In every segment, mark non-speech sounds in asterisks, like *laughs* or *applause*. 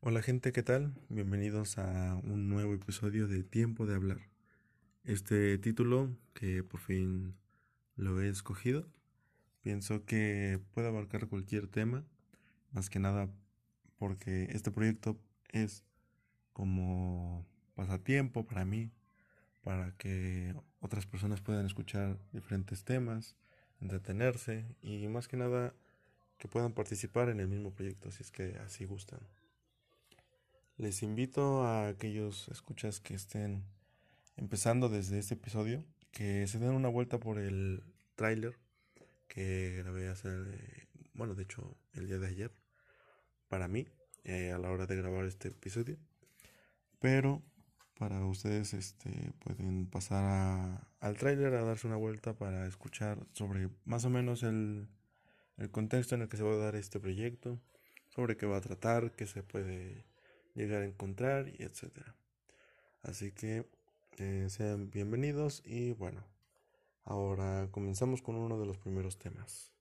Hola gente, ¿qué tal? Bienvenidos a un nuevo episodio de Tiempo de Hablar. Este título, que por fin lo he escogido, pienso que puede abarcar cualquier tema, más que nada porque este proyecto es como pasatiempo para mí, para que otras personas puedan escuchar diferentes temas, entretenerse y más que nada que puedan participar en el mismo proyecto si es que así gustan. Les invito a aquellos escuchas que estén empezando desde este episodio que se den una vuelta por el tráiler que grabé hacer, bueno, de hecho, el día de ayer para mí eh, a la hora de grabar este episodio. Pero para ustedes este, pueden pasar al tráiler a darse una vuelta para escuchar sobre más o menos el, el contexto en el que se va a dar este proyecto, sobre qué va a tratar, qué se puede llegar a encontrar y etcétera. Así que eh, sean bienvenidos y bueno, ahora comenzamos con uno de los primeros temas.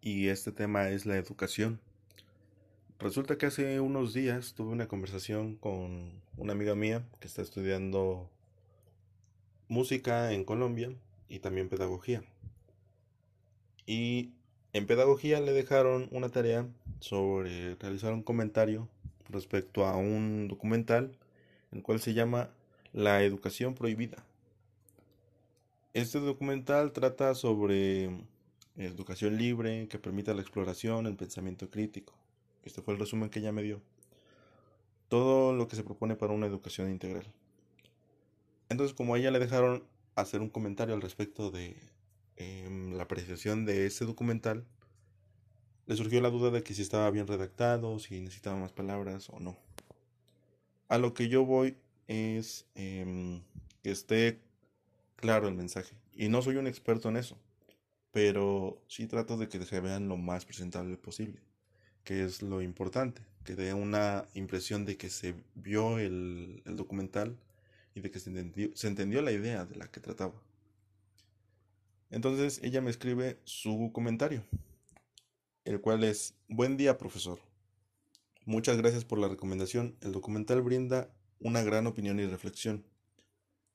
Y este tema es la educación. Resulta que hace unos días tuve una conversación con una amiga mía que está estudiando música en Colombia y también pedagogía. Y en pedagogía le dejaron una tarea sobre realizar un comentario respecto a un documental, el cual se llama La educación prohibida. Este documental trata sobre educación libre que permita la exploración, el pensamiento crítico. Este fue el resumen que ella me dio. Todo lo que se propone para una educación integral. Entonces, como a ella le dejaron hacer un comentario al respecto de em, la apreciación de ese documental, le surgió la duda de que si estaba bien redactado, si necesitaba más palabras o no. A lo que yo voy es em, que esté claro el mensaje. Y no soy un experto en eso, pero sí trato de que se vean lo más presentable posible, que es lo importante, que dé una impresión de que se vio el, documental y de que se entendió, se entendió la idea de la que trataba. Entonces ella me escribe su comentario el cual es, buen día profesor. Muchas gracias por la recomendación. El documental brinda una gran opinión y reflexión.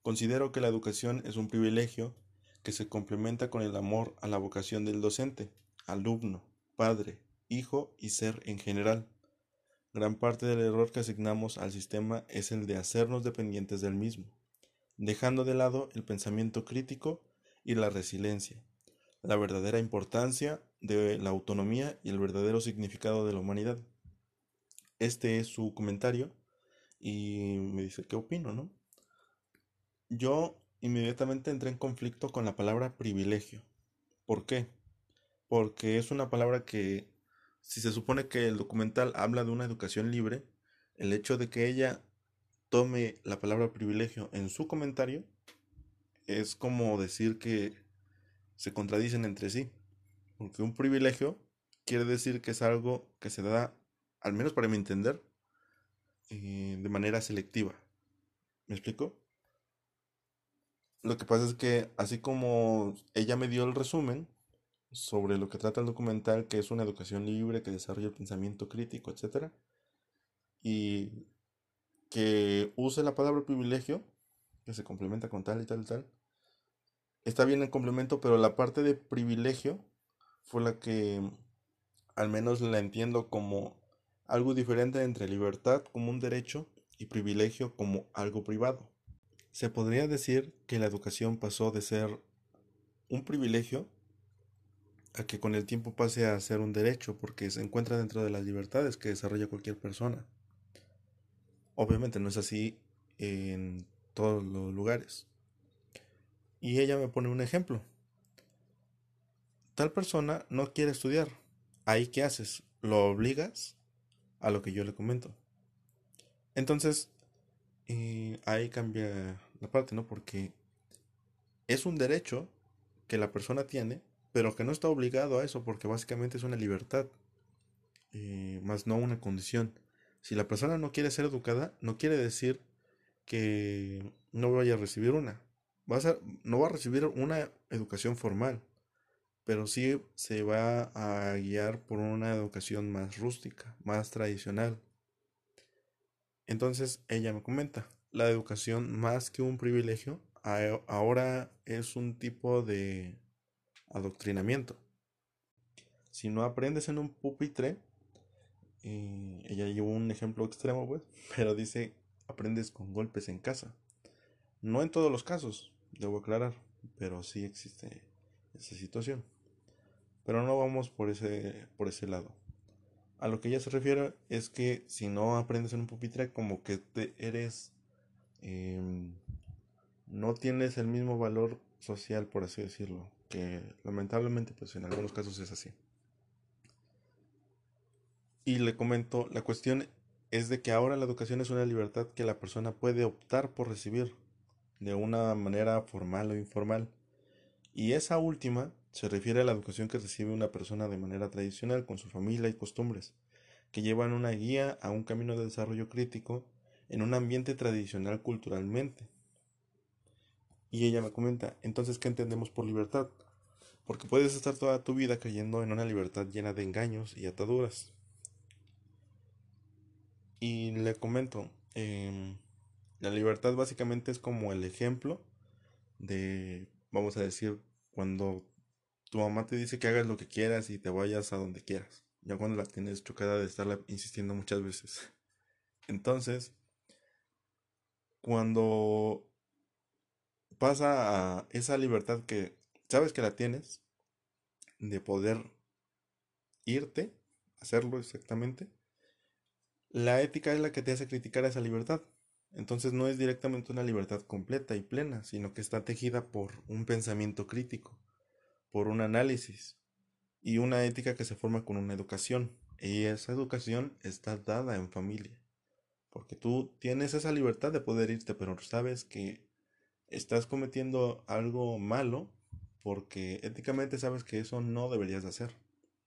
Considero que la educación es un privilegio que se complementa con el amor a la vocación del docente, alumno, padre, hijo y ser en general. Gran parte del error que asignamos al sistema es el de hacernos dependientes del mismo, dejando de lado el pensamiento crítico y la resiliencia, la verdadera importancia de la autonomía y el verdadero significado de la humanidad. Este es su comentario y me dice qué opino, ¿no? Yo inmediatamente entré en conflicto con la palabra privilegio. ¿Por qué? Porque es una palabra que, si se supone que el documental habla de una educación libre, el hecho de que ella tome la palabra privilegio en su comentario es como decir que se contradicen entre sí. Porque un privilegio quiere decir que es algo que se da, al menos para mi entender, eh, de manera selectiva. ¿Me explico? Lo que pasa es que así como ella me dio el resumen sobre lo que trata el documental, que es una educación libre, que desarrolla el pensamiento crítico, etc. Y que use la palabra privilegio, que se complementa con tal y tal y tal, está bien el complemento, pero la parte de privilegio fue la que al menos la entiendo como algo diferente entre libertad como un derecho y privilegio como algo privado. Se podría decir que la educación pasó de ser un privilegio a que con el tiempo pase a ser un derecho porque se encuentra dentro de las libertades que desarrolla cualquier persona. Obviamente no es así en todos los lugares. Y ella me pone un ejemplo. Tal persona no quiere estudiar. ¿Ahí qué haces? ¿Lo obligas? A lo que yo le comento. Entonces, eh, ahí cambia la parte, ¿no? Porque es un derecho que la persona tiene, pero que no está obligado a eso, porque básicamente es una libertad, eh, más no una condición. Si la persona no quiere ser educada, no quiere decir que no vaya a recibir una no va a recibir una educación formal, pero sí se va a guiar por una educación más rústica, más tradicional, Entonces ella me comenta, la educación más que un privilegio, ahora es un tipo de adoctrinamiento. Si no aprendes en un pupitre, eh, ella llevó un ejemplo extremo, pues, *laughs* pero dice, aprendes con golpes en casa. No en todos los casos, debo aclarar, pero sí existe esa situación. Pero no vamos por ese, por ese lado. A lo que ella se refiere es que si no aprendes en un pupitre, como que te eres. Em, no tienes el mismo valor social, por así decirlo. Que lamentablemente, pues en algunos casos es así. Y le comento, la cuestión es de que ahora la educación es una libertad que la persona puede optar por recibir de una manera formal o informal. Y esa última se refiere a la educación que recibe una persona de manera tradicional con su familia y costumbres, que llevan una guía a un camino de desarrollo crítico en un ambiente tradicional culturalmente. Y ella me comenta, entonces, ¿qué entendemos por libertad? Porque puedes estar toda tu vida creyendo en una libertad llena de engaños y ataduras. Y le comento, em, la libertad básicamente es como el ejemplo de, vamos a decir, cuando tu mamá te dice que hagas lo que quieras y te vayas a donde quieras. Ya cuando la tienes chocada de estarla insistiendo muchas veces. *laughs* Entonces, cuando pasa a esa libertad que sabes que la tienes, de poder irte, hacerlo exactamente, la ética es la que te hace criticar esa libertad. Entonces no es directamente una libertad completa y plena, sino que está tejida por un pensamiento crítico por un análisis y una ética que se forma con una educación. Y esa educación está dada en familia. Porque tú tienes esa libertad de poder irte, pero sabes que estás cometiendo algo malo porque éticamente sabes que eso no deberías de hacer.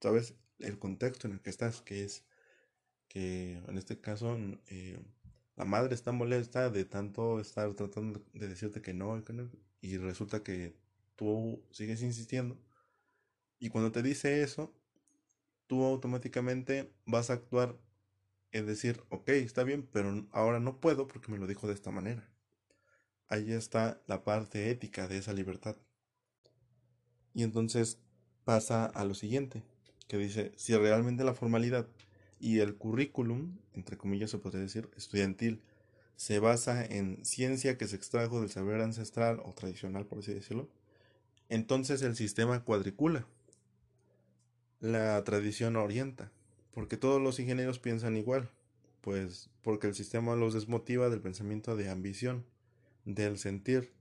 Sabes el contexto en el que estás, que es que en este caso eh, la madre está molesta de tanto estar tratando de decirte que no y resulta que tú sigues insistiendo. Y cuando te dice eso, tú automáticamente vas a actuar en decir, ok, está bien, pero ahora no puedo porque me lo dijo de esta manera. Ahí está la parte ética de esa libertad. Y entonces pasa a lo siguiente, que dice, si realmente la formalidad y el currículum, entre comillas se podría decir, estudiantil, se basa en ciencia que se extrajo del saber ancestral o tradicional, por así decirlo, entonces el sistema cuadricula. La tradición orienta, porque todos los ingenieros piensan igual, pues porque el sistema los desmotiva del pensamiento de ambición, del sentir,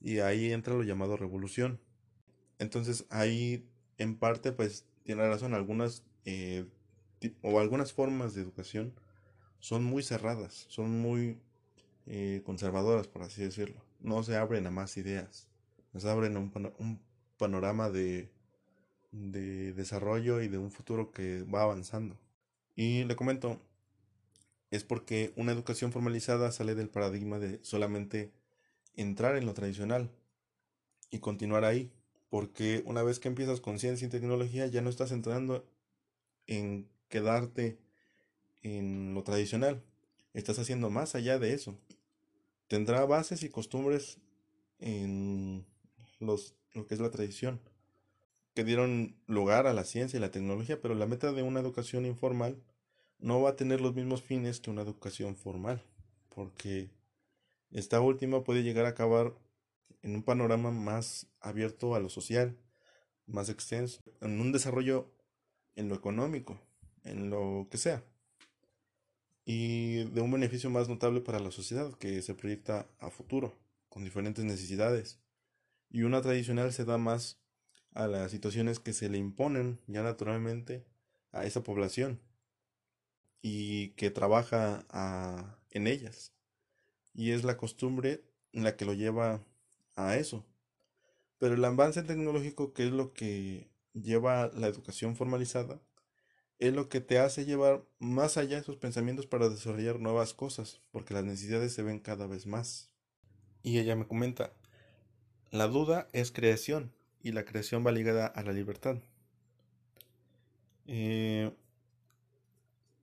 y ahí entra lo llamado revolución. Entonces ahí en parte pues tiene razón, algunas eh, o algunas formas de educación son muy cerradas, son muy eh, conservadoras, por así decirlo. No se abren a más ideas nos abren un, panorama de, de desarrollo y de un futuro que va avanzando. Y le comento, es porque una educación formalizada sale del paradigma de solamente entrar en lo tradicional y continuar ahí, porque una vez que empiezas con ciencia y tecnología ya no estás entrando en quedarte en lo tradicional, estás haciendo más allá de eso. Tendrá bases y costumbres en los, lo que es la tradición, que dieron lugar a la ciencia y la tecnología, pero la meta de una educación informal no va a tener los mismos fines que una educación formal, porque esta última puede llegar a acabar en un panorama más abierto a lo social, más extenso, en un desarrollo en lo económico, en lo que sea, y de un beneficio más notable para la sociedad que se proyecta a futuro, con diferentes necesidades y una tradicional se da más a las situaciones que se le imponen ya naturalmente a esa población y que trabaja en ellas. Y es la costumbre la que lo lleva a eso. Pero el avance tecnológico, que es lo que lleva la educación formalizada, es lo que te hace llevar más allá de esos pensamientos para desarrollar nuevas cosas, porque las necesidades se ven cada vez más. Y ella me comenta, la duda es creación y la creación va ligada a la libertad. Eh,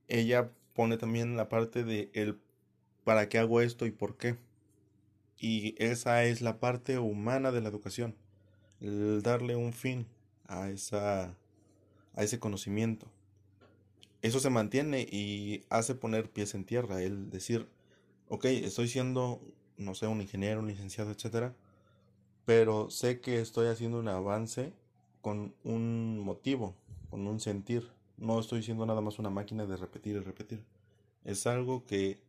ella pone también la parte de el para qué hago esto y por qué. Y esa es la parte humana de la educación, el darle un fin a, esa, a ese conocimiento. Eso se mantiene y hace poner pies en tierra, el decir, ok, estoy siendo, no sé, un ingeniero, un licenciado, etcétera, pero sé que estoy haciendo un avance con un motivo, con un sentir. No estoy siendo nada más una máquina de repetir y repetir. Es algo que,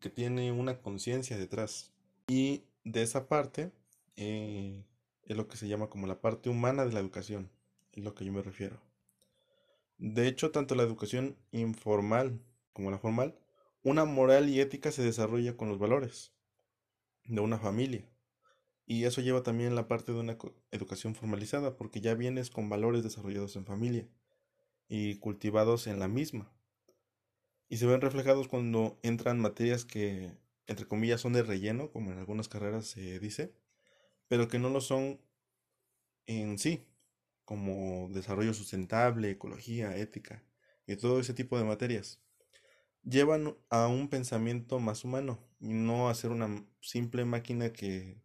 que tiene una conciencia detrás. Y de esa parte eh, es lo que se llama como la parte humana de la educación, es lo que yo me refiero. De hecho, tanto la educación informal como la formal, una moral y ética se desarrolla con los valores de una familia. Y eso lleva también la parte de una educación formalizada, porque ya vienes con valores desarrollados en familia y cultivados en la misma. Y se ven reflejados cuando entran materias que, entre comillas, son de relleno, como en algunas carreras se dice, pero que no lo son en sí, como desarrollo sustentable, ecología, ética y todo ese tipo de materias. Llevan a un pensamiento más humano y no a ser una simple máquina que,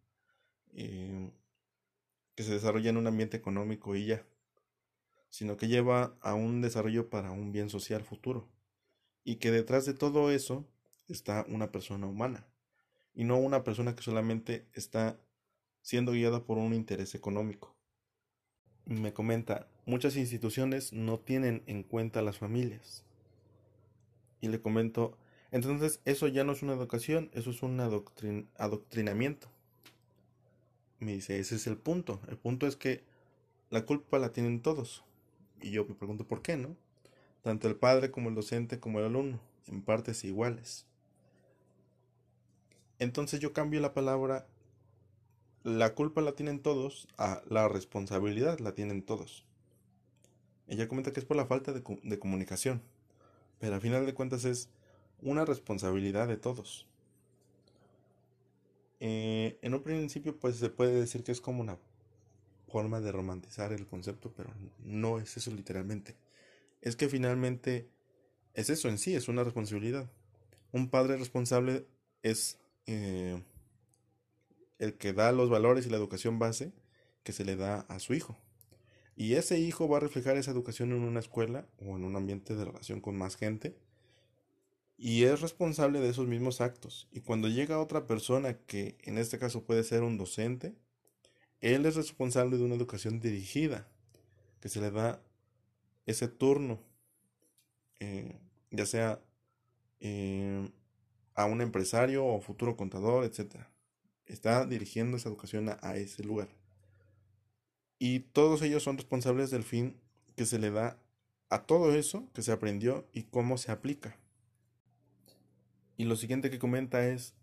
eh, que se desarrolla en un ambiente económico y ya, sino que lleva a un desarrollo para un bien social futuro y que detrás de todo eso está una persona humana y no una persona que solamente está siendo guiada por un interés económico. Me comenta, muchas instituciones no tienen en cuenta las familias. Y le comento, entonces eso ya no es una educación, eso es un adoctrinamiento. Me dice, ese es el punto. El punto es que la culpa la tienen todos. Y yo me pregunto, ¿por qué no? tanto el padre como el docente como el alumno, en partes iguales. Entonces yo cambio la palabra la culpa la tienen todos a la responsabilidad la tienen todos. Ella comenta que es por la falta de, comunicación, pero al final de cuentas es una responsabilidad de todos. Eh, en un principio pues se puede decir que es como una forma de romantizar el concepto, pero no es eso literalmente es que finalmente es eso en sí, es una responsabilidad. Un padre responsable es eh, el que da los valores y la educación base que se le da a su hijo. Y ese hijo va a reflejar esa educación en una escuela o en un ambiente de relación con más gente. Y es responsable de esos mismos actos. Y cuando llega otra persona, que en este caso puede ser un docente, él es responsable de una educación dirigida, que se le da ese turno, eh, ya sea eh, a un empresario o futuro contador, etc. Está dirigiendo esa educación a, ese lugar. Y todos ellos son responsables del fin que se le da a todo eso que se aprendió y cómo se aplica. Y lo siguiente que comenta es,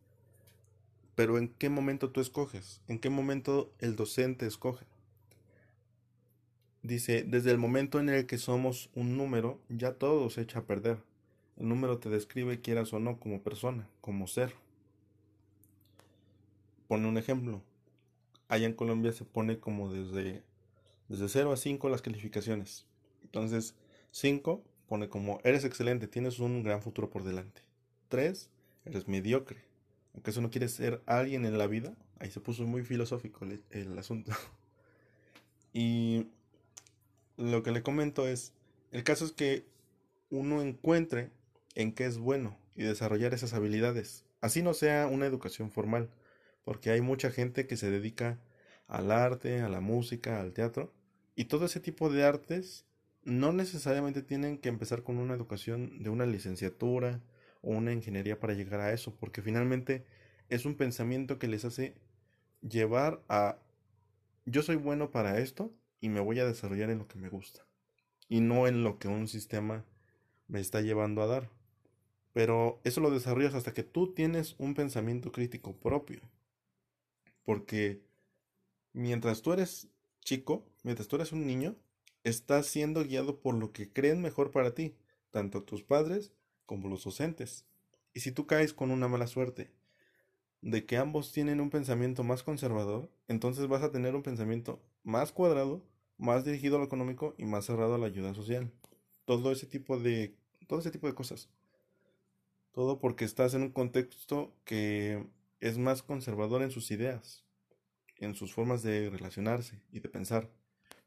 pero ¿en qué momento tú escoges? ¿En qué momento el docente escoge? Dice, desde el momento en el que somos un número, ya todo se echa a perder. El número te describe, quieras o no, como persona, como ser. Pone un ejemplo. Allá en Colombia se pone como desde, desde 0 a 5 las calificaciones. Entonces, 5 pone como eres excelente, tienes un gran futuro por delante. 3, eres mediocre. Aunque eso no quiere ser alguien en la vida. Ahí se puso muy filosófico el, el asunto. *laughs* y lo que le comento es, el caso es que uno encuentre en qué es bueno y desarrollar esas habilidades. Así no sea una educación formal, porque hay mucha gente que se dedica al arte, a la música, al teatro, y todo ese tipo de artes no necesariamente tienen que empezar con una educación de una licenciatura o una ingeniería para llegar a eso, porque finalmente es un pensamiento que les hace llevar a yo soy bueno para esto y me voy a desarrollar en lo que me gusta y no en lo que un sistema me está llevando a dar. Pero eso lo desarrollas hasta que tú tienes un pensamiento crítico propio. Porque mientras tú eres chico, mientras tú eres un niño, estás siendo guiado por lo que creen mejor para ti, tanto tus padres como los docentes. Y si tú caes con una mala suerte de que ambos tienen un pensamiento más conservador, entonces vas a tener un pensamiento más cuadrado, más dirigido a lo económico y más cerrado a la ayuda social. Todo ese tipo de todo ese tipo de cosas. Todo porque estás en un contexto que es más conservador en sus ideas, en sus formas de relacionarse y de pensar.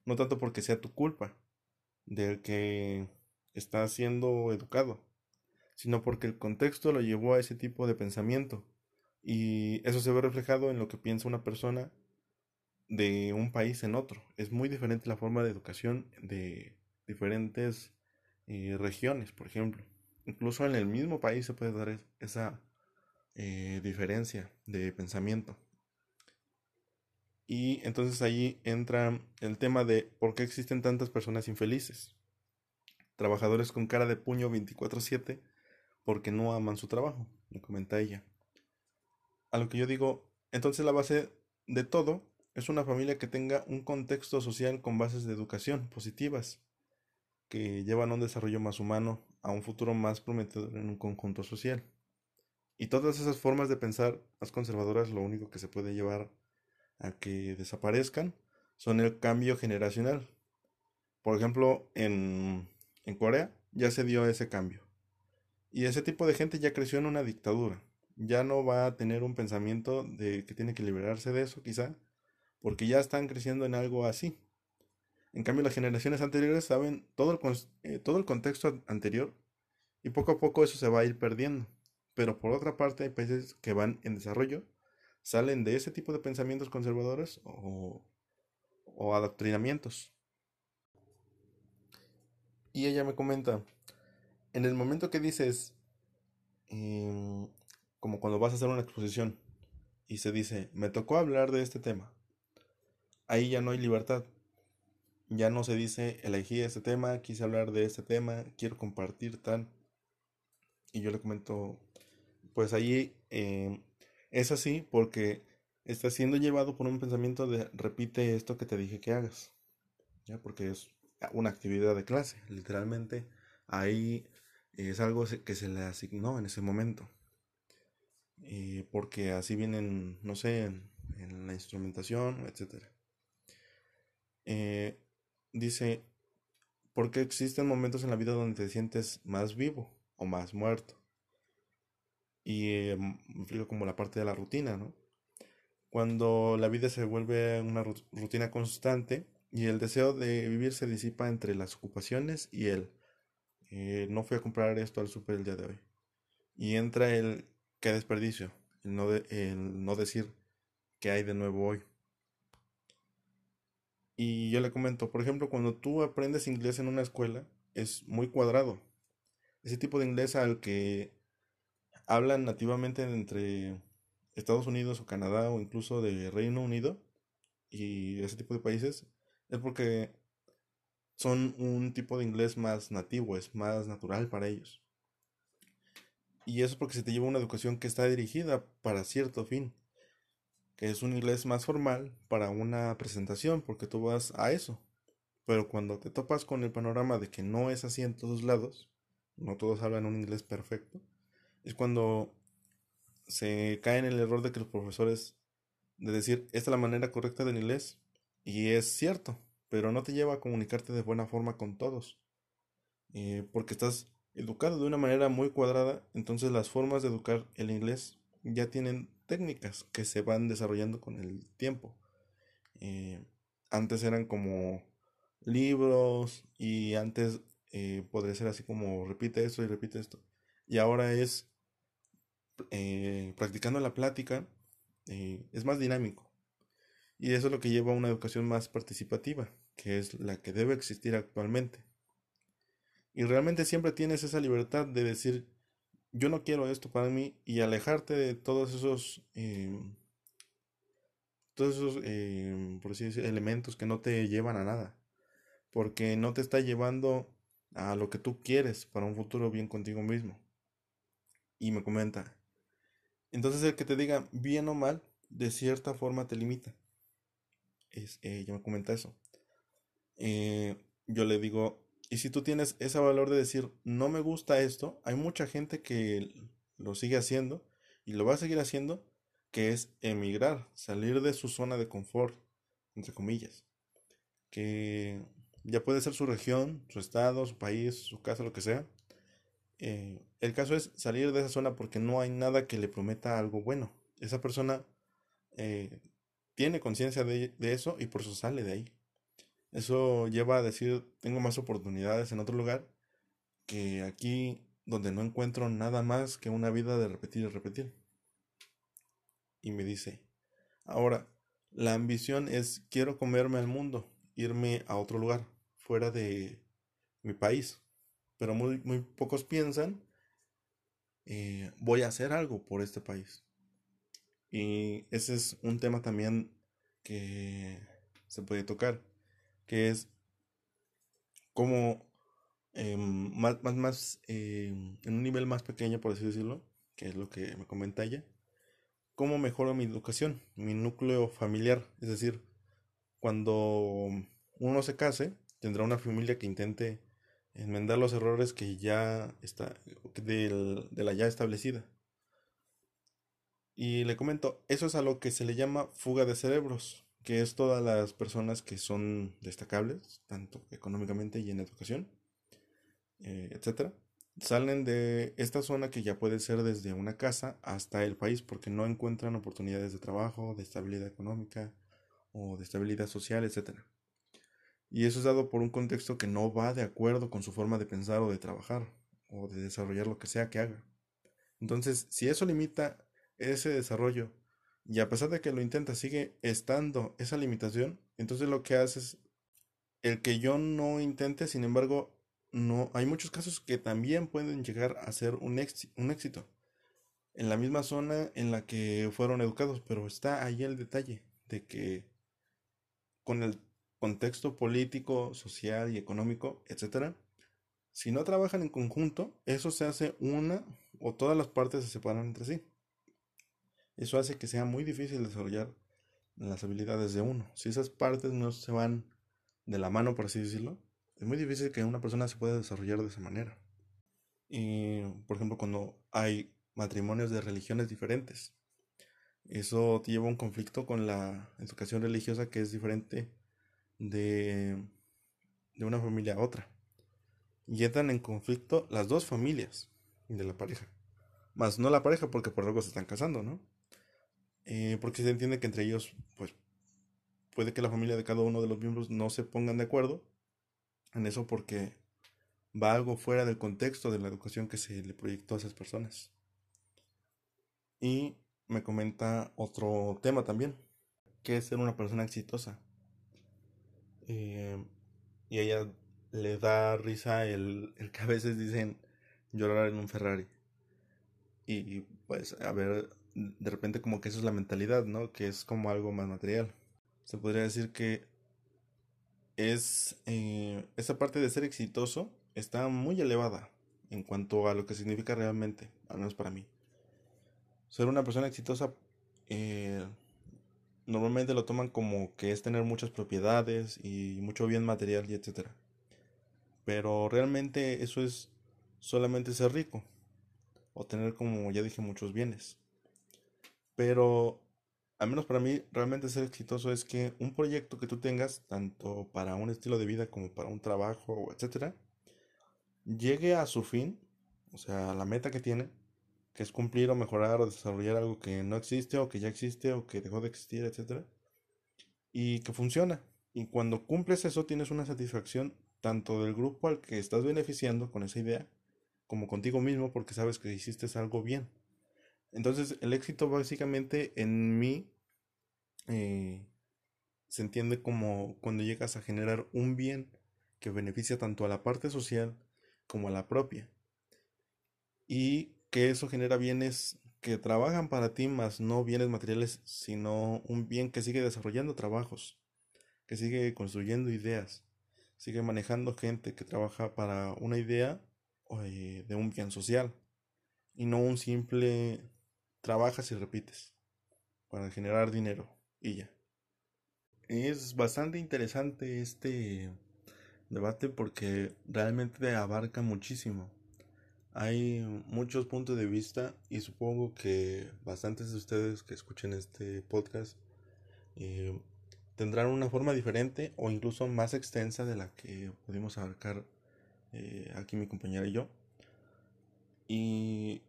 No tanto porque sea tu culpa del que está siendo educado, sino porque el contexto lo llevó a ese tipo de pensamiento. Y eso se ve reflejado en lo que piensa una persona de un país en otro. Es muy diferente la forma de educación de diferentes eh, regiones, por ejemplo. Incluso en el mismo país se puede dar esa eh, diferencia de pensamiento. Y entonces ahí entra el tema de por qué existen tantas personas infelices. Trabajadores con cara de puño 24/7 porque no aman su trabajo, me comenta ella. A lo que yo digo, entonces la base de todo es una familia que tenga un contexto social con bases de educación positivas, que llevan a un desarrollo más humano, a un futuro más prometedor en un conjunto social. Y todas esas formas de pensar más conservadoras lo único que se puede llevar a que desaparezcan son el cambio generacional. Por ejemplo, en, en Corea ya se dio ese cambio. Y ese tipo de gente ya creció en una dictadura. Ya no va a tener un pensamiento de que tiene que liberarse de eso, quizá, porque ya están creciendo en algo así. En cambio, las generaciones anteriores saben todo el, eh, todo el contexto anterior y poco a poco eso se va a ir perdiendo. Pero por otra parte, hay países que van en desarrollo salen de ese tipo de pensamientos conservadores o, o adoctrinamientos. Y ella me comenta, en el momento que dices, em, como cuando vas a hacer una exposición y se dice, me tocó hablar de este tema, ahí ya no hay libertad. Ya no se dice, elegí este tema, quise hablar de este tema, quiero compartir tal. Y yo le comento, pues ahí em, es así porque está siendo llevado por un pensamiento de repite esto que te dije que hagas. ¿ya? Porque es una actividad de clase, literalmente ahí es algo que se le asignó en ese momento. Eh, porque así vienen, no sé, en, la instrumentación, etc. Eh, dice, porque existen momentos en la vida donde te sientes más vivo o más muerto y eh, como la parte de la rutina, ¿no? Cuando la vida se vuelve una rutina constante y el deseo de vivir se disipa entre las ocupaciones y el eh, no fui a comprar esto al super el día de hoy. Y entra el qué desperdicio, el no, el no decir qué hay de nuevo hoy. Y yo le comento, por ejemplo, cuando tú aprendes inglés en una escuela, es muy cuadrado. Ese tipo de inglés al que hablan nativamente entre Estados Unidos o Canadá o incluso de Reino Unido y ese tipo de países es porque son un tipo de inglés más nativo, es más natural para ellos. Y eso es porque se te lleva una educación que está dirigida para cierto fin, que es un inglés más formal para una presentación, porque tú vas a eso. Pero cuando te topas con el panorama de que no es así en todos lados, no todos hablan un inglés perfecto, es cuando se cae en el error de que los profesores de decir esta es la manera correcta del inglés y es cierto, pero no te lleva a comunicarte de buena forma con todos eh, porque estás educado de una manera muy cuadrada, entonces las formas de educar el inglés ya tienen técnicas que se van desarrollando con el tiempo. Eh, antes eran como libros y antes eh, podría ser así como repite esto y repite esto. Y ahora es practicando la plática es más dinámico. Y eso es lo que lleva a una educación más participativa, que es la que debe existir actualmente. Y realmente siempre tienes esa libertad de decir, yo no quiero esto para mí y alejarte de todos esos, em, todos esos, em, por así decir, elementos que no te llevan a nada. Porque no te está llevando a lo que tú quieres para un futuro bien contigo mismo. Y me comenta, entonces el que te diga bien o mal, de cierta forma te limita. Es, eh, me comenta eso. Eh, yo le digo, y si tú tienes ese valor de decir, no me gusta esto, hay mucha gente que lo sigue haciendo y lo va a seguir haciendo, que es emigrar, salir de su zona de confort, entre comillas. Que ya puede ser su región, su estado, su país, su casa, lo que sea. eh, el caso es salir de esa zona porque no hay nada que le prometa algo bueno. Esa persona eh, tiene conciencia de, de, eso y por eso sale de ahí. Eso lleva a decir, tengo más oportunidades en otro lugar que aquí donde no encuentro nada más que una vida de repetir y repetir. Y me dice, ahora, la ambición es quiero comerme al mundo, irme a otro lugar, fuera de mi país. Pero muy, muy pocos piensan, eh, voy a hacer algo por este país. Y ese es un tema también que se puede tocar, que es cómo em, más, más, más em, en un nivel más pequeño, por así decirlo, que es lo que me comenta ella, cómo mejoro mi educación, mi núcleo familiar, es decir, cuando uno se case, tendrá una familia que intente enmendar los errores que ya está de la ya establecida. Y le comento, eso es a lo que se le llama fuga de cerebros, que es todas las personas que son destacables, tanto económicamente y en educación, eh, etcétera, salen de esta zona que ya puede ser desde una casa hasta el país porque no encuentran oportunidades de trabajo, de estabilidad económica o de estabilidad social, etcétera. Y eso es dado por un contexto que no va de acuerdo con su forma de pensar o de trabajar o de desarrollar lo que sea que haga. Entonces, si eso limita ese desarrollo y a pesar de que lo intenta sigue estando esa limitación, entonces lo que hace es el que yo no intente, sin embargo, no hay muchos casos que también pueden llegar a ser un, un éxito en la misma zona en la que fueron educados, pero está ahí el detalle de que con el contexto político, social y económico, etc. Si no trabajan en conjunto, eso se hace una o todas las partes se separan entre sí. Eso hace que sea muy difícil desarrollar las habilidades de uno. Si esas partes no se van de la mano, por así decirlo, es muy difícil que una persona se pueda desarrollar de esa manera. Y, por ejemplo, cuando hay matrimonios de religiones diferentes, eso te lleva a un conflicto con la educación religiosa que es diferente de, de una familia a otra. Y entran en conflicto las dos familias de la pareja. Más no la pareja porque por algo se están casando, ¿no? Eh, porque se entiende que entre ellos, pues, puede que la familia de cada uno de los miembros no se pongan de acuerdo en eso porque va algo fuera del contexto de la educación que se le proyectó a esas personas. Y me comenta otro tema también, que es ser una persona exitosa. Eh, y ella le da risa el, el, que a veces dicen llorar en un Ferrari. Y pues, a ver, de repente como que eso es la mentalidad, ¿no? Que es como algo más material. Se podría decir que es eh, esa parte de ser exitoso está muy elevada en cuanto a lo que significa realmente, al menos para mí. Ser una persona exitosa eh, normalmente lo toman como que es tener muchas propiedades y mucho bien material y etcétera. Pero realmente eso es solamente ser rico o tener como ya dije muchos bienes. Pero al menos para mí realmente ser exitoso es que un proyecto que tú tengas tanto para un estilo de vida como para un trabajo, etcétera, llegue a su fin, o sea, a la meta que tiene que es cumplir o mejorar o desarrollar algo que no existe o que ya existe o que dejó de existir, etc. Y que funciona. Y cuando cumples eso tienes una satisfacción tanto del grupo al que estás beneficiando con esa idea, como contigo mismo porque sabes que hiciste algo bien. Entonces el éxito básicamente en mí eh, se entiende como cuando llegas a generar un bien que beneficia tanto a la parte social como a la propia. Y que eso genera bienes que trabajan para ti, más no bienes materiales, sino un bien que sigue desarrollando trabajos, que sigue construyendo ideas, sigue manejando gente que trabaja para una idea eh, de un bien social y no un simple trabajas y repites para generar dinero y ya. Es bastante interesante este debate porque realmente abarca muchísimo. Hay muchos puntos de vista y supongo que bastantes de ustedes que escuchen este podcast eh, tendrán una forma diferente o incluso más extensa de la que pudimos abarcar eh, aquí mi compañera y yo. Y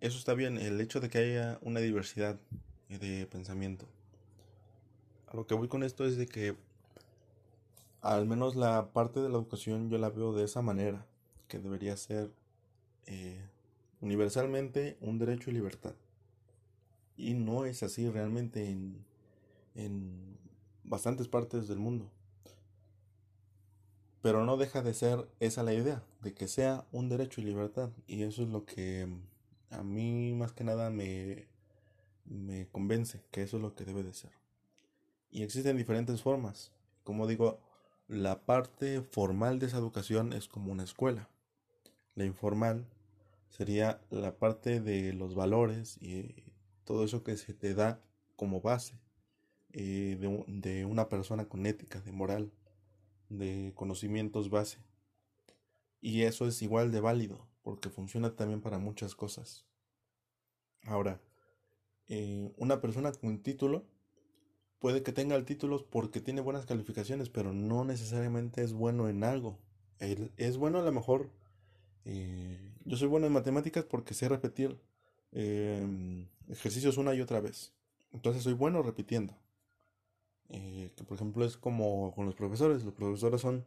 eso está bien, el hecho de que haya una diversidad de pensamiento. A lo que voy con esto es de que al menos la parte de la educación yo la veo de esa manera, que debería ser eh, universalmente un derecho y libertad. Y no es así realmente en, en bastantes partes del mundo. Pero no deja de ser esa la idea, de que sea un derecho y libertad. Y eso es lo que a mí más que nada me, me convence, que eso es lo que debe de ser. Y existen diferentes formas. Como digo, la parte formal de esa educación es como una escuela. La informal sería la parte de los valores y todo eso que se te da como base eh, de, de, una persona con ética, de moral, de conocimientos base. Y eso es igual de válido, porque funciona también para muchas cosas. Ahora, eh, una persona con título puede que tenga el título porque tiene buenas calificaciones, pero no necesariamente es bueno en algo. es bueno a lo mejor. Eh, yo soy bueno en matemáticas porque sé repetir em, ejercicios una y otra vez. Entonces soy bueno repitiendo. Eh, que por ejemplo es como con los profesores. Los profesores son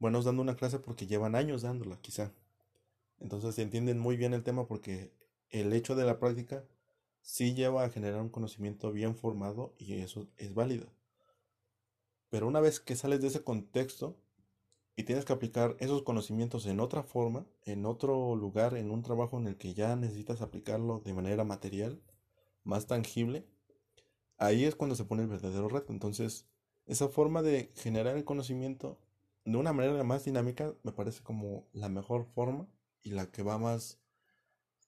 buenos dando una clase porque llevan años dándola, quizá. Entonces se entienden muy bien el tema porque el hecho de la práctica sí lleva a generar un conocimiento bien formado y eso es válido. Pero una vez que sales de ese contexto y tienes que aplicar esos conocimientos en otra forma, en otro lugar, en un trabajo en el que ya necesitas aplicarlo de manera material, más tangible, ahí es cuando se pone el verdadero reto. Entonces, esa forma de generar el conocimiento de una manera más dinámica me parece como la mejor forma y la que va más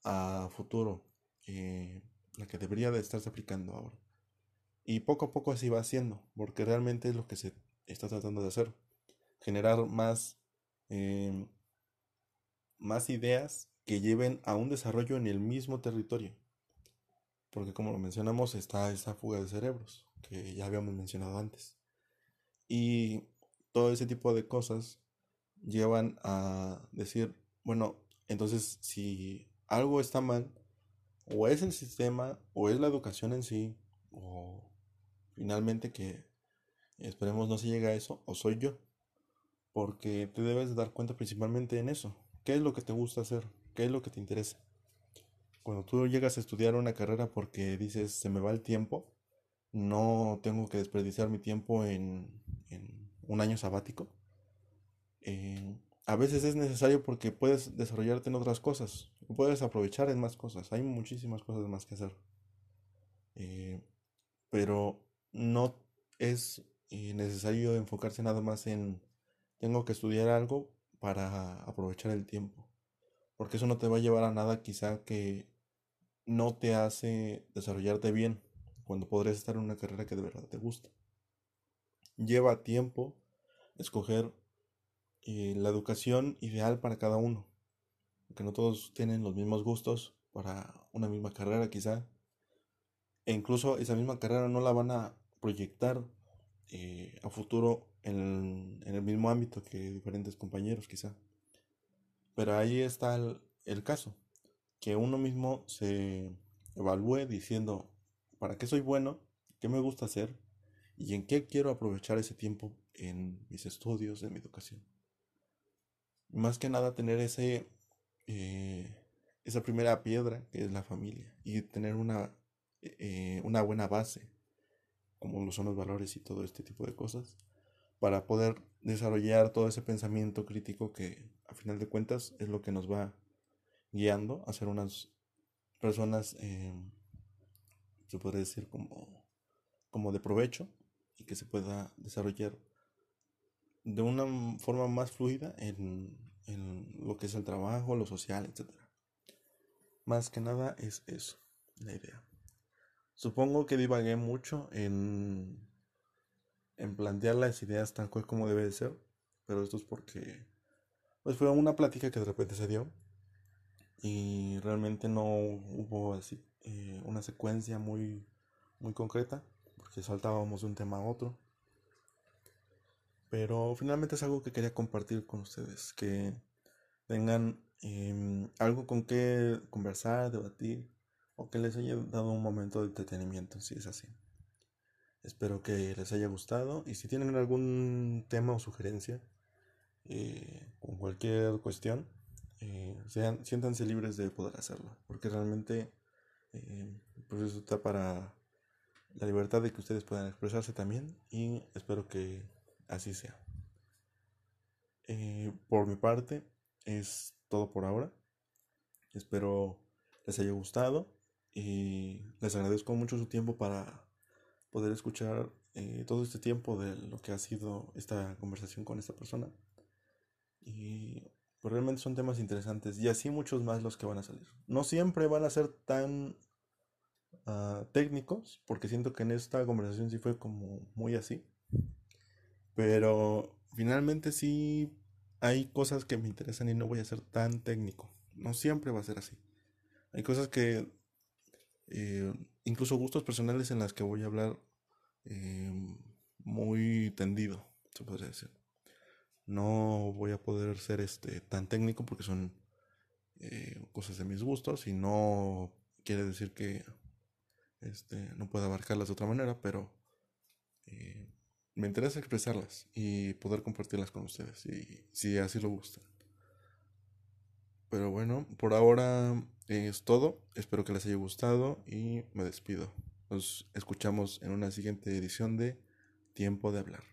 a futuro. Eh, la que debería de estarse aplicando ahora. Y poco a poco así va haciendo, porque realmente es lo que se está tratando de hacer. Generar más, em, más ideas que lleven a un desarrollo en el mismo territorio. Porque como lo mencionamos, está esa fuga de cerebros, que ya habíamos mencionado antes. Y todo ese tipo de cosas llevan a decir, bueno, entonces si algo está mal, o es el sistema, o es la educación en sí, o finalmente que esperemos no se llegue a eso, o soy yo. Porque te debes dar cuenta principalmente en eso. ¿Qué es lo que te gusta hacer? ¿Qué es lo que te interesa? Cuando tú llegas a estudiar una carrera porque dices, se me va el tiempo, no tengo que desperdiciar mi tiempo en, un año sabático. A veces es necesario porque puedes desarrollarte en otras cosas, puedes aprovechar en más cosas, hay muchísimas cosas más que hacer. Eh, pero no es eh, necesario enfocarse nada más en tengo que estudiar algo para aprovechar el tiempo, porque eso no te va a llevar a nada quizá que no te hace desarrollarte bien cuando podrías estar en una carrera que de verdad te gusta. Lleva tiempo escoger y la educación ideal para cada uno. Porque no todos tienen los mismos gustos para una misma carrera quizá. E incluso esa misma carrera no la van a proyectar eh, a futuro en, el mismo ámbito que diferentes compañeros quizá. Pero ahí está el, el caso. Que uno mismo se evalúe diciendo, ¿para qué soy bueno? ¿Qué me gusta hacer? ¿Y en qué quiero aprovechar ese tiempo en mis estudios, en mi educación? Más que nada tener ese eh, esa primera piedra que es la familia y tener una eh, una buena base como lo son los valores y todo este tipo de cosas para poder desarrollar todo ese pensamiento crítico que a final de cuentas es lo que nos va guiando a ser unas personas eh, se puede decir como como de provecho y que se pueda desarrollar de una forma más fluida en, lo que es el trabajo, lo social, etc. Más que nada es eso, la idea. Supongo que divagué mucho en, en plantear las ideas tal cual como debe de ser, pero esto es porque pues fue una plática que de repente se dio y realmente no hubo así eh, una secuencia muy muy concreta porque saltábamos de un tema a otro pero finalmente es algo que quería compartir con ustedes, que tengan em, algo con que conversar, debatir o que les haya dado un momento de entretenimiento, si es así. Espero que les haya gustado y si tienen algún tema o sugerencia eh, con cualquier cuestión, eh, sean, siéntanse libres de poder hacerlo, porque realmente eh, pues eso está para la libertad de que ustedes puedan expresarse también y espero que así sea. por mi parte es todo por ahora. Espero les haya gustado y les agradezco mucho su tiempo para poder escuchar eh, todo este tiempo de lo que ha sido esta conversación con esta persona. Y pues, realmente son temas interesantes y así muchos más los que van a salir. No siempre van a ser tan uh, técnicos, porque siento que en esta conversación sí fue como muy así. Pero finalmente sí hay cosas que me interesan y no voy a ser tan técnico. No siempre va a ser así. Hay cosas que eh, incluso gustos personales en las que voy a hablar eh, muy tendido, se podría decir. No voy a poder ser este tan técnico porque son eh, cosas de mis gustos y no quiere decir que este, no pueda abarcarlas de otra manera, pero me interesa expresarlas y poder compartirlas con ustedes, y, si así lo gustan. Pero bueno, por ahora es todo. Espero que les haya gustado y me despido. Nos escuchamos en una siguiente edición de Tiempo de Hablar.